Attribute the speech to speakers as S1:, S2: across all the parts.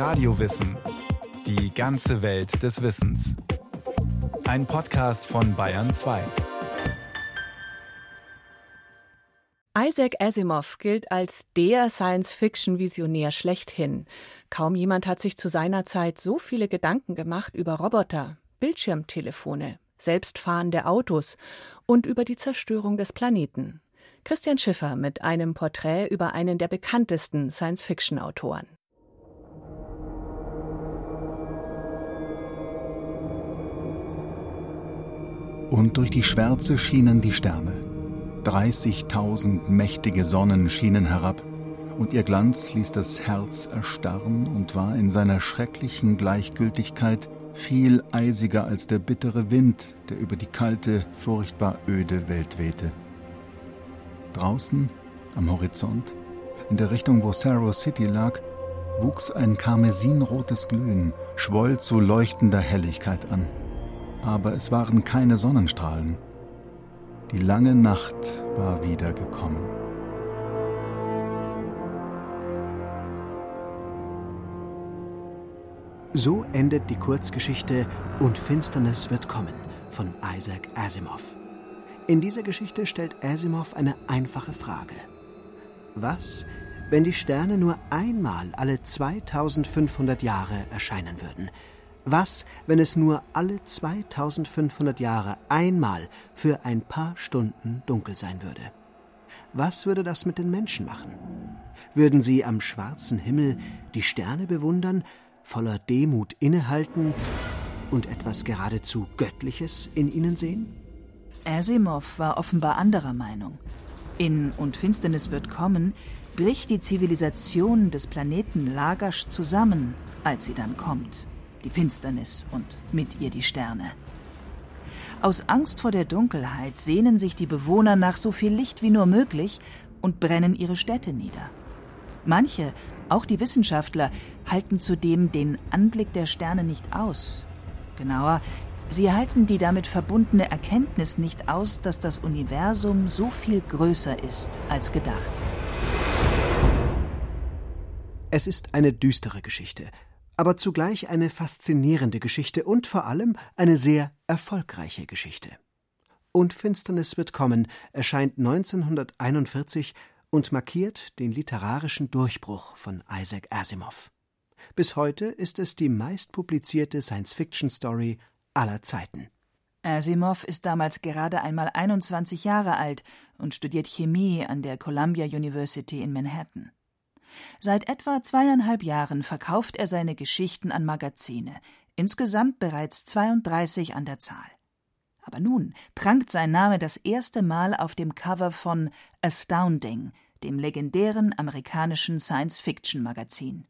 S1: Radiowissen. Die ganze Welt des Wissens. Ein Podcast von Bayern 2.
S2: Isaac Asimov gilt als der Science-Fiction-Visionär schlechthin. Kaum jemand hat sich zu seiner Zeit so viele Gedanken gemacht über Roboter, Bildschirmtelefone, selbstfahrende Autos und über die Zerstörung des Planeten. Christian Schiffer mit einem Porträt über einen der bekanntesten Science-Fiction-Autoren.
S3: Und durch die Schwärze schienen die Sterne. 30.000 mächtige Sonnen schienen herab, und ihr Glanz ließ das Herz erstarren und war in seiner schrecklichen Gleichgültigkeit viel eisiger als der bittere Wind, der über die kalte, furchtbar öde Welt wehte. Draußen, am Horizont, in der Richtung, wo Sarrow City lag, wuchs ein karmesinrotes Glühen, schwoll zu leuchtender Helligkeit an aber es waren keine Sonnenstrahlen. Die lange Nacht war wieder gekommen.
S4: So endet die Kurzgeschichte Und Finsternis wird kommen von Isaac Asimov. In dieser Geschichte stellt Asimov eine einfache Frage. Was, wenn die Sterne nur einmal alle 2500 Jahre erscheinen würden? Was, wenn es nur alle 2500 Jahre einmal für ein paar Stunden dunkel sein würde? Was würde das mit den Menschen machen? Würden sie am schwarzen Himmel die Sterne bewundern, voller Demut innehalten und etwas geradezu Göttliches in ihnen sehen?
S5: Asimov war offenbar anderer Meinung. In Und Finsternis wird kommen bricht die Zivilisation des Planeten Lagasch zusammen, als sie dann kommt die Finsternis und mit ihr die Sterne. Aus Angst vor der Dunkelheit sehnen sich die Bewohner nach so viel Licht wie nur möglich und brennen ihre Städte nieder. Manche, auch die Wissenschaftler, halten zudem den Anblick der Sterne nicht aus. Genauer, sie halten die damit verbundene Erkenntnis nicht aus, dass das Universum so viel größer ist als gedacht.
S4: Es ist eine düstere Geschichte, aber zugleich eine faszinierende Geschichte und vor allem eine sehr erfolgreiche Geschichte. Und Finsternis wird kommen erscheint 1941 und markiert den literarischen Durchbruch von Isaac Asimov. Bis heute ist es die meistpublizierte Science-Fiction-Story aller Zeiten.
S5: Asimov ist damals gerade einmal 21 Jahre alt und studiert Chemie an der Columbia University in Manhattan. Seit etwa zweieinhalb Jahren verkauft er seine Geschichten an Magazine, insgesamt bereits 32 an der Zahl. Aber nun prangt sein Name das erste Mal auf dem Cover von Astounding, dem legendären amerikanischen Science-Fiction-Magazin.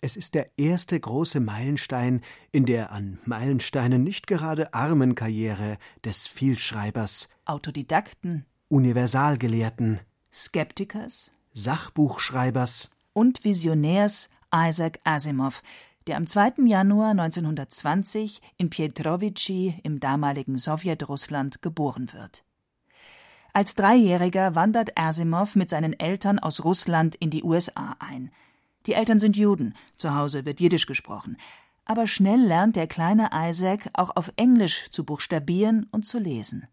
S4: Es ist der erste große Meilenstein in der an Meilensteinen nicht gerade armen Karriere des Vielschreibers,
S5: Autodidakten,
S4: Universalgelehrten,
S5: Skeptikers,
S4: Sachbuchschreibers
S5: und Visionärs Isaac Asimov, der am 2. Januar 1920 in Pietrovici im damaligen Sowjetrussland geboren wird. Als Dreijähriger wandert Asimov mit seinen Eltern aus Russland in die USA ein. Die Eltern sind Juden, zu Hause wird Jiddisch gesprochen. Aber schnell lernt der kleine Isaac auch auf Englisch zu buchstabieren und zu lesen.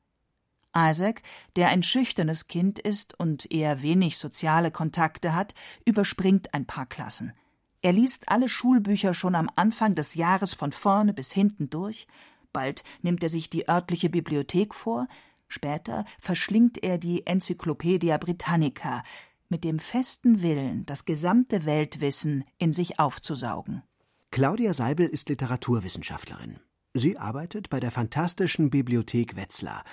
S5: Isaac, der ein schüchternes Kind ist und eher wenig soziale Kontakte hat, überspringt ein paar Klassen. Er liest alle Schulbücher schon am Anfang des Jahres von vorne bis hinten durch, bald nimmt er sich die örtliche Bibliothek vor, später verschlingt er die Enzyklopädia Britannica, mit dem festen Willen, das gesamte Weltwissen in sich aufzusaugen.
S4: Claudia Seibel ist Literaturwissenschaftlerin. Sie arbeitet bei der Fantastischen Bibliothek Wetzlar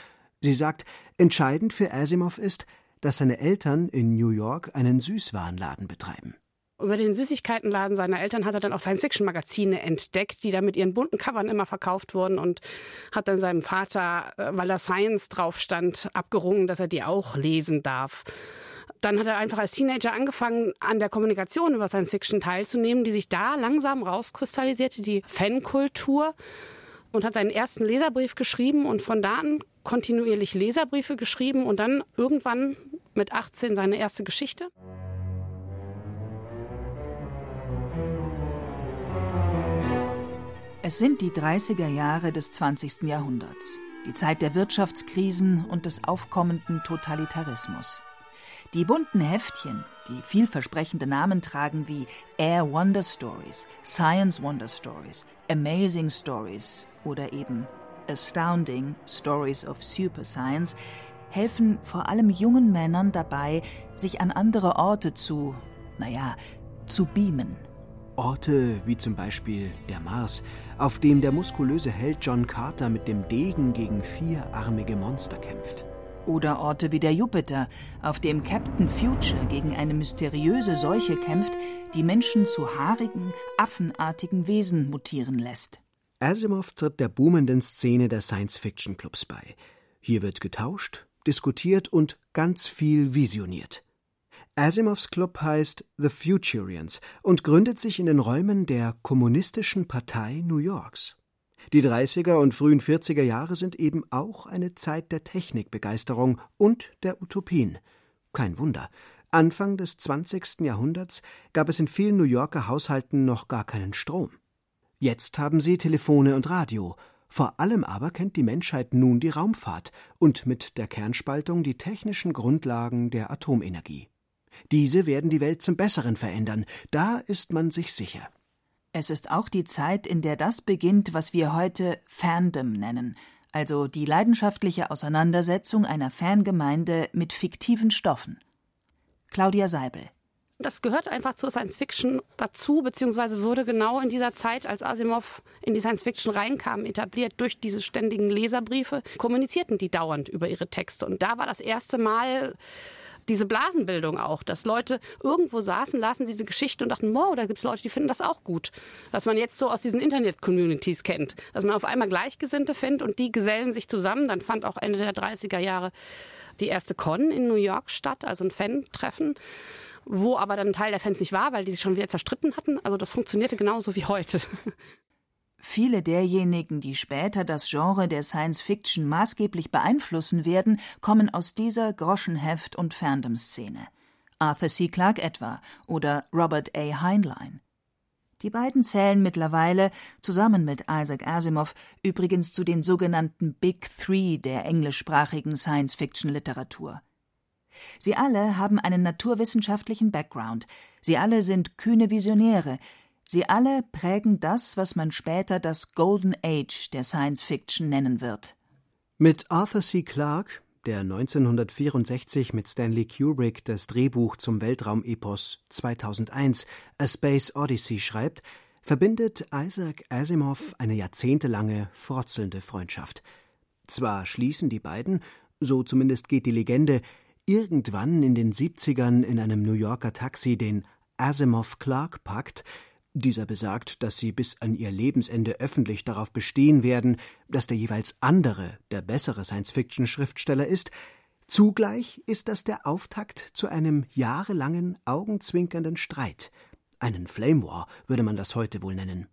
S4: Sie sagt, entscheidend für Asimov ist, dass seine Eltern in New York einen Süßwarenladen betreiben.
S6: Über den Süßigkeitenladen seiner Eltern hat er dann auch Science-Fiction-Magazine entdeckt, die da mit ihren bunten Covern immer verkauft wurden und hat dann seinem Vater, äh, weil da Science drauf stand, abgerungen, dass er die auch lesen darf. Dann hat er einfach als Teenager angefangen, an der Kommunikation über Science-Fiction teilzunehmen, die sich da langsam rauskristallisierte, die Fankultur und hat seinen ersten Leserbrief geschrieben und von da an kontinuierlich Leserbriefe geschrieben und dann irgendwann mit 18 seine erste Geschichte.
S5: Es sind die 30er Jahre des 20. Jahrhunderts, die Zeit der Wirtschaftskrisen und des aufkommenden Totalitarismus. Die bunten Heftchen, die vielversprechende Namen tragen wie Air Wonder Stories, Science Wonder Stories, Amazing Stories oder eben Astounding Stories of Super Science, helfen vor allem jungen Männern dabei, sich an andere Orte zu, naja, zu beamen.
S4: Orte wie zum Beispiel der Mars, auf dem der muskulöse Held John Carter mit dem Degen gegen vierarmige Monster kämpft.
S5: Oder Orte wie der Jupiter, auf dem Captain Future gegen eine mysteriöse Seuche kämpft, die Menschen zu haarigen, affenartigen Wesen mutieren lässt.
S4: Asimov tritt der boomenden Szene der Science-Fiction-Clubs bei. Hier wird getauscht, diskutiert und ganz viel visioniert. Asimovs Club heißt The Futurians und gründet sich in den Räumen der Kommunistischen Partei New Yorks. Die 30er und frühen 40er Jahre sind eben auch eine Zeit der Technikbegeisterung und der Utopien. Kein Wunder. Anfang des 20. Jahrhunderts gab es in vielen New Yorker Haushalten noch gar keinen Strom. Jetzt haben sie Telefone und Radio. Vor allem aber kennt die Menschheit nun die Raumfahrt und mit der Kernspaltung die technischen Grundlagen der Atomenergie. Diese werden die Welt zum Besseren verändern, da ist man sich sicher.
S5: Es ist auch die Zeit, in der das beginnt, was wir heute Fandom nennen, also die leidenschaftliche Auseinandersetzung einer Fangemeinde mit fiktiven Stoffen. Claudia Seibel
S6: das gehört einfach zur Science Fiction dazu, beziehungsweise wurde genau in dieser Zeit, als Asimov in die Science Fiction reinkam, etabliert durch diese ständigen Leserbriefe, kommunizierten die dauernd über ihre Texte. Und da war das erste Mal diese Blasenbildung auch, dass Leute irgendwo saßen, lasen diese Geschichte und dachten, wow, da gibt es Leute, die finden das auch gut. Was man jetzt so aus diesen Internet-Communities kennt. Dass man auf einmal Gleichgesinnte findet und die gesellen sich zusammen. Dann fand auch Ende der 30er Jahre die erste Con in New York statt, also ein Fan-Treffen wo aber dann ein Teil der Fans nicht war, weil die sich schon wieder zerstritten hatten. Also das funktionierte genauso wie heute.
S5: Viele derjenigen, die später das Genre der Science Fiction maßgeblich beeinflussen werden, kommen aus dieser Groschenheft- und Fandom-Szene. Arthur C. Clarke etwa oder Robert A. Heinlein. Die beiden zählen mittlerweile, zusammen mit Isaac Asimov, übrigens zu den sogenannten Big Three der englischsprachigen Science-Fiction-Literatur. Sie alle haben einen naturwissenschaftlichen Background, sie alle sind kühne Visionäre, Sie alle prägen das, was man später das Golden Age der Science Fiction nennen wird.
S4: Mit Arthur C. Clarke, der 1964 mit Stanley Kubrick das Drehbuch zum Weltraumepos 2001 A Space Odyssey schreibt, verbindet Isaac Asimov eine jahrzehntelange, frotzelnde Freundschaft. Zwar schließen die beiden, so zumindest geht die Legende, irgendwann in den 70ern in einem New Yorker Taxi den Asimov-Clarke-Pakt, dieser besagt, dass sie bis an ihr Lebensende öffentlich darauf bestehen werden, dass der jeweils andere der bessere Science-Fiction-Schriftsteller ist. Zugleich ist das der Auftakt zu einem jahrelangen, augenzwinkernden Streit. Einen Flame War würde man das heute wohl nennen.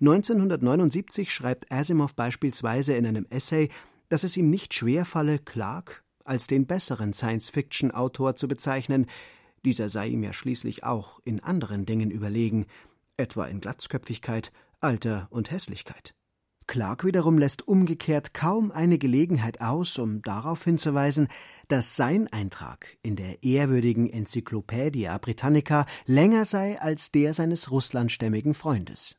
S4: 1979 schreibt Asimov beispielsweise in einem Essay, dass es ihm nicht schwerfalle, Clarke als den besseren Science-Fiction-Autor zu bezeichnen. Dieser sei ihm ja schließlich auch in anderen Dingen überlegen etwa in Glatzköpfigkeit, Alter und Hässlichkeit. Clark wiederum lässt umgekehrt kaum eine Gelegenheit aus, um darauf hinzuweisen, dass sein Eintrag in der ehrwürdigen Enzyklopädie Britannica länger sei als der seines russlandstämmigen Freundes.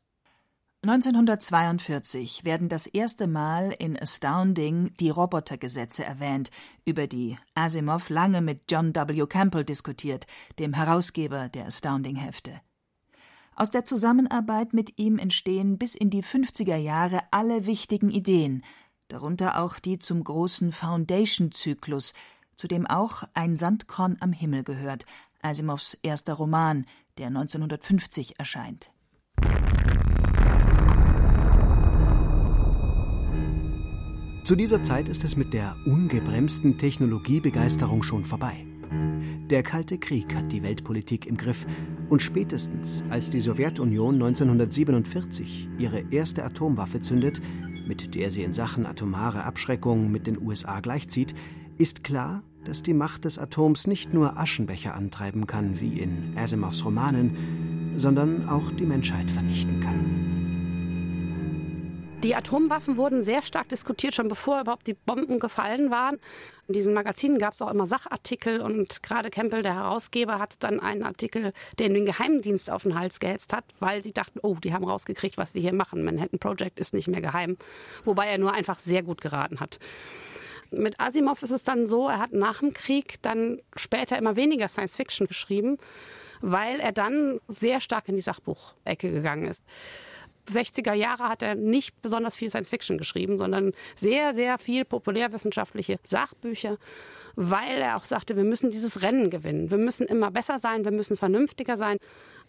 S5: 1942 werden das erste Mal in Astounding die Robotergesetze erwähnt, über die Asimov lange mit John W. Campbell diskutiert, dem Herausgeber der Astounding-Hefte. Aus der Zusammenarbeit mit ihm entstehen bis in die 50er Jahre alle wichtigen Ideen, darunter auch die zum großen Foundation-Zyklus, zu dem auch Ein Sandkorn am Himmel gehört, Asimovs erster Roman, der 1950 erscheint.
S4: Zu dieser Zeit ist es mit der ungebremsten Technologiebegeisterung schon vorbei. Der Kalte Krieg hat die Weltpolitik im Griff und spätestens als die Sowjetunion 1947 ihre erste Atomwaffe zündet, mit der sie in Sachen atomare Abschreckung mit den USA gleichzieht, ist klar, dass die Macht des Atoms nicht nur Aschenbecher antreiben kann, wie in Asimovs Romanen, sondern auch die Menschheit vernichten kann.
S6: Die Atomwaffen wurden sehr stark diskutiert, schon bevor überhaupt die Bomben gefallen waren. In diesen Magazinen gab es auch immer Sachartikel und gerade Campbell, der Herausgeber, hat dann einen Artikel, der den Geheimdienst auf den Hals gehetzt hat, weil sie dachten, oh, die haben rausgekriegt, was wir hier machen. Manhattan Project ist nicht mehr geheim. Wobei er nur einfach sehr gut geraten hat. Mit Asimov ist es dann so, er hat nach dem Krieg dann später immer weniger Science Fiction geschrieben, weil er dann sehr stark in die Sachbuchecke gegangen ist. 60er Jahre hat er nicht besonders viel Science Fiction geschrieben, sondern sehr, sehr viel populärwissenschaftliche Sachbücher, weil er auch sagte, wir müssen dieses Rennen gewinnen. Wir müssen immer besser sein, wir müssen vernünftiger sein.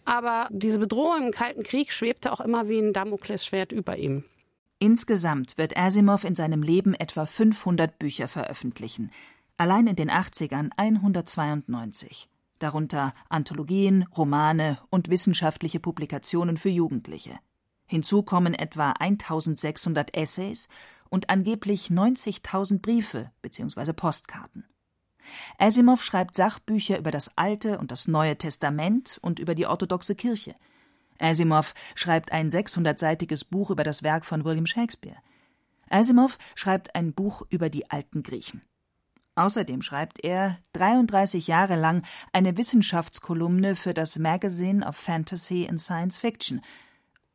S6: Aber diese Bedrohung im Kalten Krieg schwebte auch immer wie ein Damoklesschwert über ihm.
S5: Insgesamt wird Asimov in seinem Leben etwa 500 Bücher veröffentlichen. Allein in den 80ern 192. Darunter Anthologien, Romane und wissenschaftliche Publikationen für Jugendliche. Hinzu kommen etwa 1600 Essays und angeblich 90.000 Briefe bzw. Postkarten. Asimov schreibt Sachbücher über das Alte und das Neue Testament und über die orthodoxe Kirche. Asimov schreibt ein 600-seitiges Buch über das Werk von William Shakespeare. Asimov schreibt ein Buch über die alten Griechen. Außerdem schreibt er 33 Jahre lang eine Wissenschaftskolumne für das Magazine of Fantasy and Science Fiction –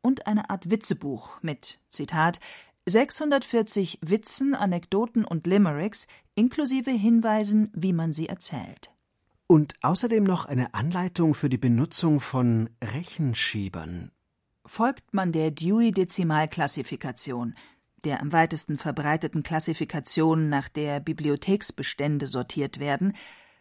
S5: und eine Art Witzebuch mit, Zitat, 640 Witzen, Anekdoten und Limericks inklusive Hinweisen, wie man sie erzählt.
S4: Und außerdem noch eine Anleitung für die Benutzung von Rechenschiebern.
S5: Folgt man der Dewey-Dezimalklassifikation, der am weitesten verbreiteten Klassifikation, nach der Bibliotheksbestände sortiert werden,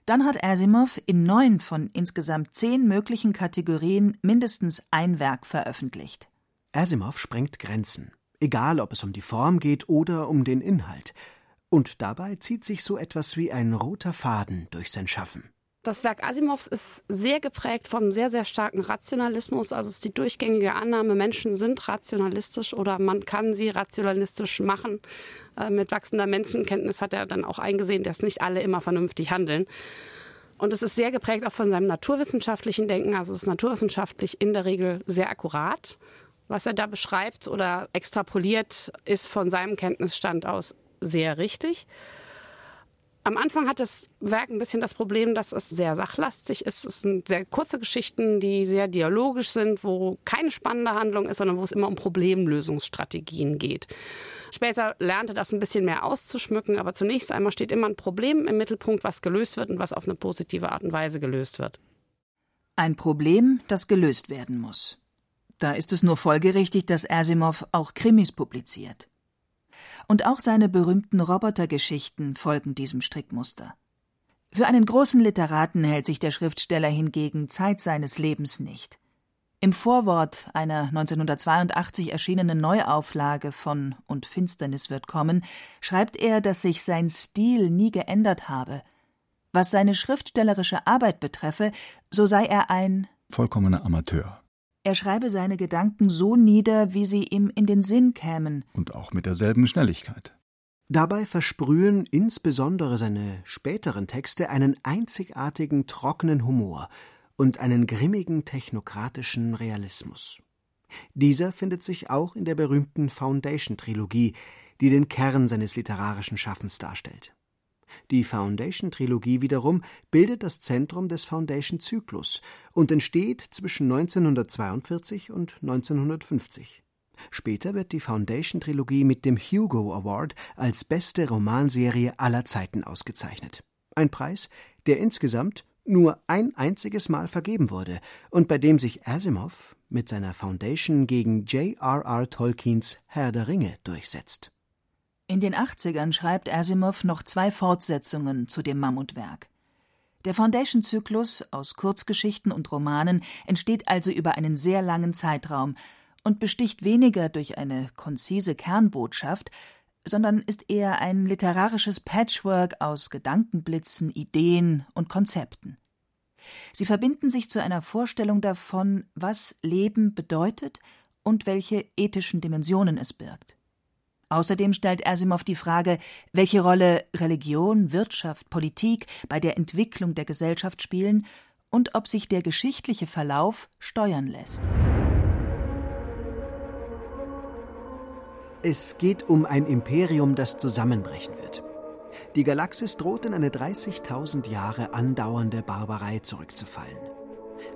S5: dann hat Asimov in neun von insgesamt zehn möglichen Kategorien mindestens ein Werk veröffentlicht.
S4: Asimov sprengt Grenzen, egal ob es um die Form geht oder um den Inhalt. Und dabei zieht sich so etwas wie ein roter Faden durch sein Schaffen.
S6: Das Werk Asimovs ist sehr geprägt vom sehr, sehr starken Rationalismus. Also es ist die durchgängige Annahme, Menschen sind rationalistisch oder man kann sie rationalistisch machen. Äh, mit wachsender Menschenkenntnis hat er dann auch eingesehen, dass nicht alle immer vernünftig handeln. Und es ist sehr geprägt auch von seinem naturwissenschaftlichen Denken. Also es ist naturwissenschaftlich in der Regel sehr akkurat was er da beschreibt oder extrapoliert, ist von seinem Kenntnisstand aus sehr richtig. Am Anfang hat das Werk ein bisschen das Problem, dass es sehr sachlastig ist. Es sind sehr kurze Geschichten, die sehr dialogisch sind, wo keine spannende Handlung ist, sondern wo es immer um Problemlösungsstrategien geht. Später lernte das ein bisschen mehr auszuschmücken, aber zunächst einmal steht immer ein Problem im Mittelpunkt, was gelöst wird und was auf eine positive Art und Weise gelöst wird.
S5: Ein Problem, das gelöst werden muss. Da ist es nur folgerichtig, dass Asimov auch Krimis publiziert. Und auch seine berühmten Robotergeschichten folgen diesem Strickmuster. Für einen großen Literaten hält sich der Schriftsteller hingegen Zeit seines Lebens nicht. Im Vorwort einer 1982 erschienenen Neuauflage von Und Finsternis wird kommen schreibt er, dass sich sein Stil nie geändert habe. Was seine schriftstellerische Arbeit betreffe, so sei er ein
S3: vollkommener Amateur.
S5: Er schreibe seine Gedanken so nieder, wie sie ihm in den Sinn kämen.
S3: Und auch mit derselben Schnelligkeit.
S4: Dabei versprühen insbesondere seine späteren Texte einen einzigartigen trockenen Humor und einen grimmigen technokratischen Realismus. Dieser findet sich auch in der berühmten Foundation-Trilogie, die den Kern seines literarischen Schaffens darstellt. Die Foundation-Trilogie wiederum bildet das Zentrum des Foundation-Zyklus und entsteht zwischen 1942 und 1950. Später wird die Foundation-Trilogie mit dem Hugo Award als beste Romanserie aller Zeiten ausgezeichnet. Ein Preis, der insgesamt nur ein einziges Mal vergeben wurde und bei dem sich Asimov mit seiner Foundation gegen J.R.R. Tolkiens Herr der Ringe durchsetzt.
S5: In den 80ern schreibt Asimov noch zwei Fortsetzungen zu dem Mammutwerk. Der Foundation-Zyklus aus Kurzgeschichten und Romanen entsteht also über einen sehr langen Zeitraum und besticht weniger durch eine konzise Kernbotschaft, sondern ist eher ein literarisches Patchwork aus Gedankenblitzen, Ideen und Konzepten. Sie verbinden sich zu einer Vorstellung davon, was Leben bedeutet und welche ethischen Dimensionen es birgt. Außerdem stellt Asimov die Frage, welche Rolle Religion, Wirtschaft, Politik bei der Entwicklung der Gesellschaft spielen und ob sich der geschichtliche Verlauf steuern lässt.
S4: Es geht um ein Imperium, das zusammenbrechen wird. Die Galaxis droht in eine 30.000 Jahre andauernde Barbarei zurückzufallen.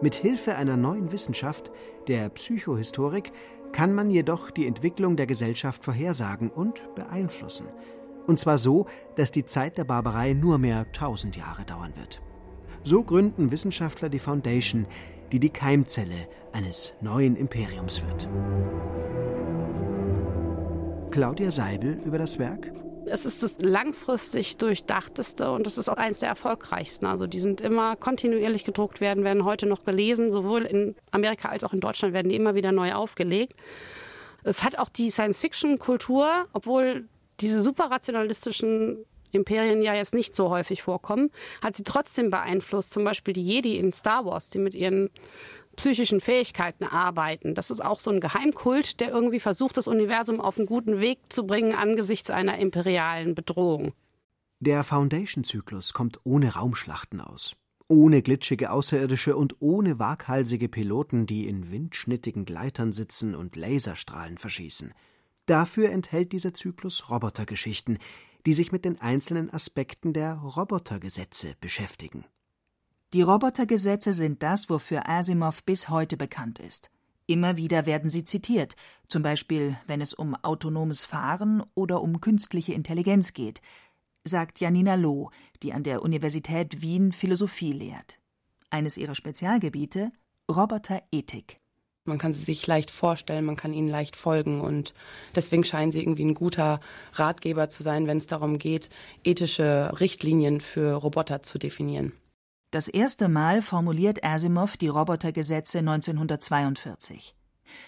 S4: Mit Hilfe einer neuen Wissenschaft, der Psychohistorik, kann man jedoch die Entwicklung der Gesellschaft vorhersagen und beeinflussen. Und zwar so, dass die Zeit der Barbarei nur mehr tausend Jahre dauern wird. So gründen Wissenschaftler die Foundation, die die Keimzelle eines neuen Imperiums wird. Claudia Seibel über das Werk.
S6: Es ist das langfristig durchdachteste und es ist auch eines der erfolgreichsten. Also die sind immer kontinuierlich gedruckt werden, werden heute noch gelesen. Sowohl in Amerika als auch in Deutschland werden die immer wieder neu aufgelegt. Es hat auch die Science-Fiction-Kultur, obwohl diese superrationalistischen Imperien ja jetzt nicht so häufig vorkommen, hat sie trotzdem beeinflusst. Zum Beispiel die Jedi in Star Wars, die mit ihren psychischen Fähigkeiten arbeiten. Das ist auch so ein Geheimkult, der irgendwie versucht, das Universum auf einen guten Weg zu bringen angesichts einer imperialen Bedrohung.
S4: Der Foundation-Zyklus kommt ohne Raumschlachten aus. Ohne glitschige Außerirdische und ohne waghalsige Piloten, die in windschnittigen Gleitern sitzen und Laserstrahlen verschießen. Dafür enthält dieser Zyklus Robotergeschichten, die sich mit den einzelnen Aspekten der Robotergesetze beschäftigen.
S5: Die Robotergesetze sind das, wofür Asimov bis heute bekannt ist. Immer wieder werden sie zitiert, zum Beispiel wenn es um autonomes Fahren oder um künstliche Intelligenz geht, sagt Janina Loh, die an der Universität Wien Philosophie lehrt. Eines ihrer Spezialgebiete Roboterethik.
S7: Man kann sie sich leicht vorstellen, man kann ihnen leicht folgen und deswegen scheinen sie irgendwie ein guter Ratgeber zu sein, wenn es darum geht, ethische Richtlinien für Roboter zu definieren.
S5: Das erste Mal formuliert Asimov die Robotergesetze 1942.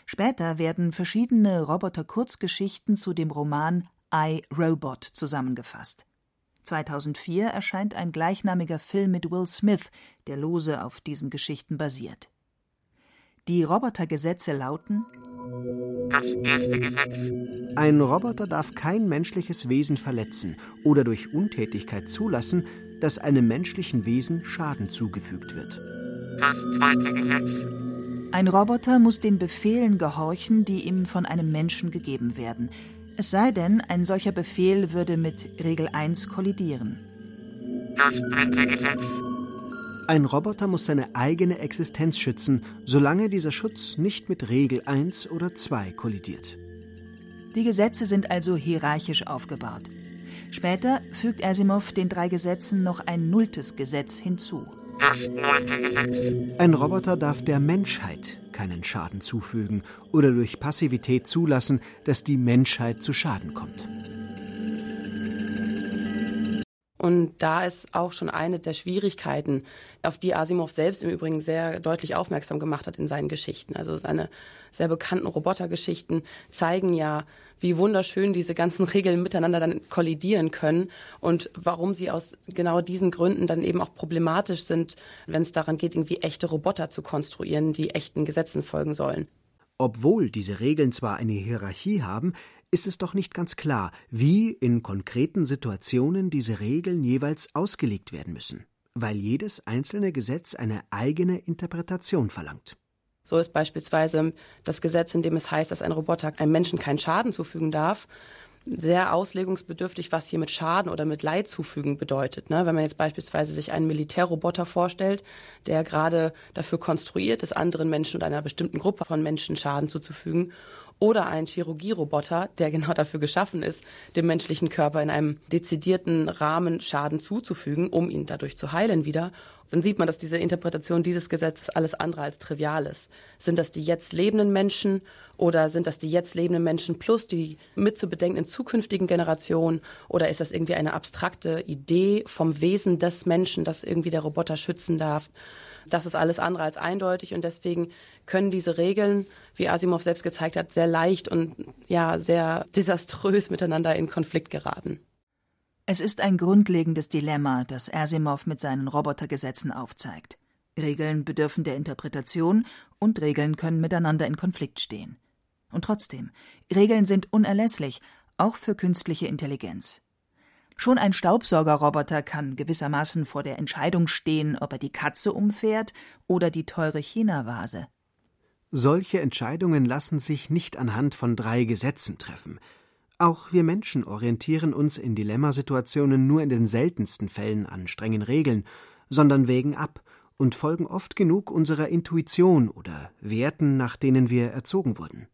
S5: Später werden verschiedene Roboter-Kurzgeschichten zu dem Roman I, Robot zusammengefasst. 2004 erscheint ein gleichnamiger Film mit Will Smith, der lose auf diesen Geschichten basiert. Die Robotergesetze lauten
S8: Das erste Gesetz.
S4: Ein Roboter darf kein menschliches Wesen verletzen oder durch Untätigkeit zulassen, dass einem menschlichen Wesen Schaden zugefügt wird.
S8: Das zweite Gesetz.
S5: Ein Roboter muss den Befehlen gehorchen, die ihm von einem Menschen gegeben werden. Es sei denn, ein solcher Befehl würde mit Regel 1 kollidieren.
S8: Das dritte Gesetz.
S4: Ein Roboter muss seine eigene Existenz schützen, solange dieser Schutz nicht mit Regel 1 oder 2 kollidiert.
S5: Die Gesetze sind also hierarchisch aufgebaut. Später fügt Asimov den drei Gesetzen noch ein nulltes Gesetz hinzu.
S8: Das neunte Gesetz.
S4: Ein Roboter darf der Menschheit keinen Schaden zufügen oder durch Passivität zulassen, dass die Menschheit zu Schaden kommt.
S7: Und da ist auch schon eine der Schwierigkeiten, auf die Asimov selbst im Übrigen sehr deutlich aufmerksam gemacht hat in seinen Geschichten. Also seine sehr bekannten Robotergeschichten zeigen ja, wie wunderschön diese ganzen Regeln miteinander dann kollidieren können und warum sie aus genau diesen Gründen dann eben auch problematisch sind, wenn es daran geht, irgendwie echte Roboter zu konstruieren, die echten Gesetzen folgen sollen.
S4: Obwohl diese Regeln zwar eine Hierarchie haben, ist es doch nicht ganz klar, wie in konkreten Situationen diese Regeln jeweils ausgelegt werden müssen, weil jedes einzelne Gesetz eine eigene Interpretation verlangt.
S7: So ist beispielsweise das Gesetz, in dem es heißt, dass ein Roboter einem Menschen keinen Schaden zufügen darf, sehr auslegungsbedürftig, was hier mit Schaden oder mit Leid zufügen bedeutet. Ne? Wenn man jetzt beispielsweise sich einen Militärroboter vorstellt, der gerade dafür konstruiert ist, anderen Menschen oder einer bestimmten Gruppe von Menschen Schaden zuzufügen oder ein Chirurgieroboter, der genau dafür geschaffen ist, dem menschlichen Körper in einem dezidierten Rahmen Schaden zuzufügen, um ihn dadurch zu heilen wieder, dann sieht man, dass diese Interpretation dieses Gesetzes alles andere als trivial ist. Sind das die jetzt lebenden Menschen oder sind das die jetzt lebenden Menschen plus die mit zu bedenkenden zukünftigen Generationen oder ist das irgendwie eine abstrakte Idee vom Wesen des Menschen, das irgendwie der Roboter schützen darf? Das ist alles andere als eindeutig und deswegen können diese Regeln, wie Asimov selbst gezeigt hat, sehr leicht und ja sehr desaströs miteinander in Konflikt geraten.
S5: Es ist ein grundlegendes Dilemma, das Asimov mit seinen Robotergesetzen aufzeigt. Regeln bedürfen der Interpretation und Regeln können miteinander in Konflikt stehen. Und trotzdem, Regeln sind unerlässlich, auch für künstliche Intelligenz. Schon ein Staubsaugerroboter kann gewissermaßen vor der Entscheidung stehen, ob er die Katze umfährt oder die teure China-Vase.
S4: Solche Entscheidungen lassen sich nicht anhand von drei Gesetzen treffen. Auch wir Menschen orientieren uns in Dilemmasituationen nur in den seltensten Fällen an strengen Regeln, sondern wägen ab und folgen oft genug unserer Intuition oder Werten, nach denen wir erzogen wurden.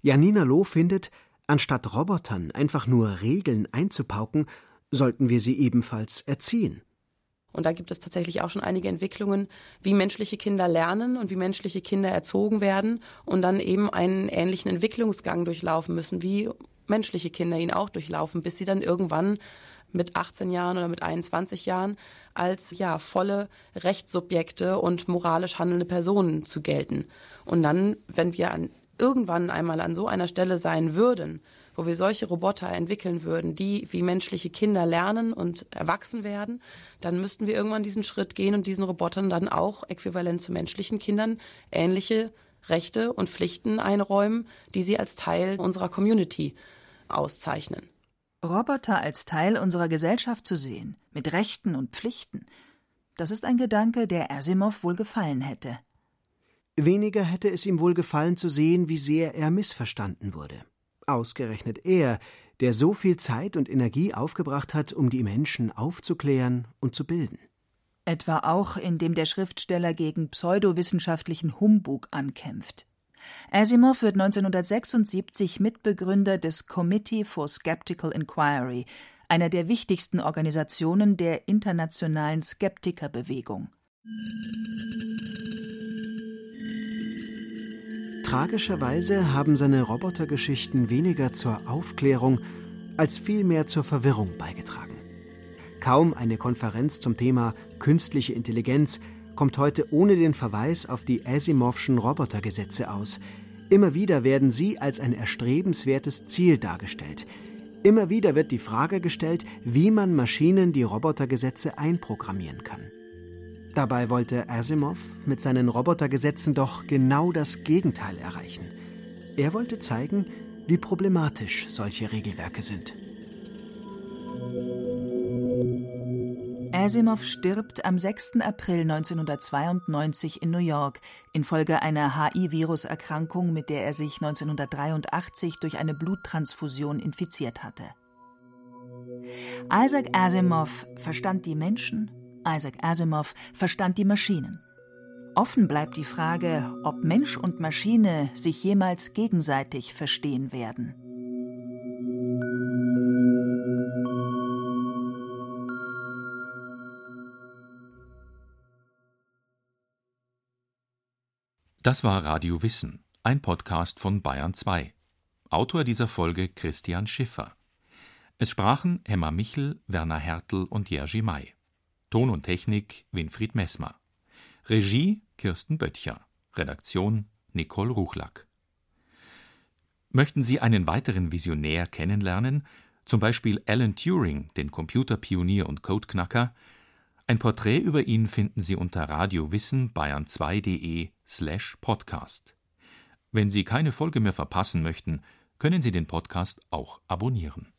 S4: Janina Loh findet, anstatt Robotern einfach nur Regeln einzupauken, sollten wir sie ebenfalls erziehen.
S7: Und da gibt es tatsächlich auch schon einige Entwicklungen, wie menschliche Kinder lernen und wie menschliche Kinder erzogen werden und dann eben einen ähnlichen Entwicklungsgang durchlaufen müssen, wie menschliche Kinder ihn auch durchlaufen, bis sie dann irgendwann mit 18 Jahren oder mit 21 Jahren als ja volle Rechtssubjekte und moralisch handelnde Personen zu gelten. Und dann, wenn wir an, irgendwann einmal an so einer Stelle sein würden, wo wir solche Roboter entwickeln würden, die wie menschliche Kinder lernen und erwachsen werden, dann müssten wir irgendwann diesen Schritt gehen und diesen Robotern dann auch äquivalent zu menschlichen Kindern ähnliche Rechte und Pflichten einräumen, die sie als Teil unserer Community auszeichnen.
S5: Roboter als Teil unserer Gesellschaft zu sehen, mit Rechten und Pflichten, das ist ein Gedanke, der Asimov wohl gefallen hätte.
S4: Weniger hätte es ihm wohl gefallen zu sehen, wie sehr er missverstanden wurde. Ausgerechnet er, der so viel Zeit und Energie aufgebracht hat, um die Menschen aufzuklären und zu bilden.
S5: Etwa auch, indem der Schriftsteller gegen pseudowissenschaftlichen Humbug ankämpft. Asimov wird 1976 Mitbegründer des Committee for Skeptical Inquiry, einer der wichtigsten Organisationen der internationalen Skeptikerbewegung.
S4: Tragischerweise haben seine Robotergeschichten weniger zur Aufklärung als vielmehr zur Verwirrung beigetragen. Kaum eine Konferenz zum Thema künstliche Intelligenz kommt heute ohne den Verweis auf die Asimovschen Robotergesetze aus. Immer wieder werden sie als ein erstrebenswertes Ziel dargestellt. Immer wieder wird die Frage gestellt, wie man Maschinen die Robotergesetze einprogrammieren kann. Dabei wollte Asimov mit seinen Robotergesetzen doch genau das Gegenteil erreichen. Er wollte zeigen, wie problematisch solche Regelwerke sind.
S5: Asimov stirbt am 6. April 1992 in New York infolge einer HI-Viruserkrankung, mit der er sich 1983 durch eine Bluttransfusion infiziert hatte. Isaac Asimov verstand die Menschen, Isaac Asimov verstand die Maschinen. Offen bleibt die Frage, ob Mensch und Maschine sich jemals gegenseitig verstehen werden.
S1: Das war Radio Wissen, ein Podcast von Bayern 2. Autor dieser Folge Christian Schiffer. Es sprachen Emma Michel, Werner Hertel und Jerzy May. Ton und Technik Winfried Messmer. Regie Kirsten Böttcher. Redaktion Nicole Ruchlack. Möchten Sie einen weiteren Visionär kennenlernen, zum Beispiel Alan Turing, den Computerpionier und Codeknacker, ein Porträt über ihn finden Sie unter radiowissen bayern2.de slash podcast. Wenn Sie keine Folge mehr verpassen möchten, können Sie den Podcast auch abonnieren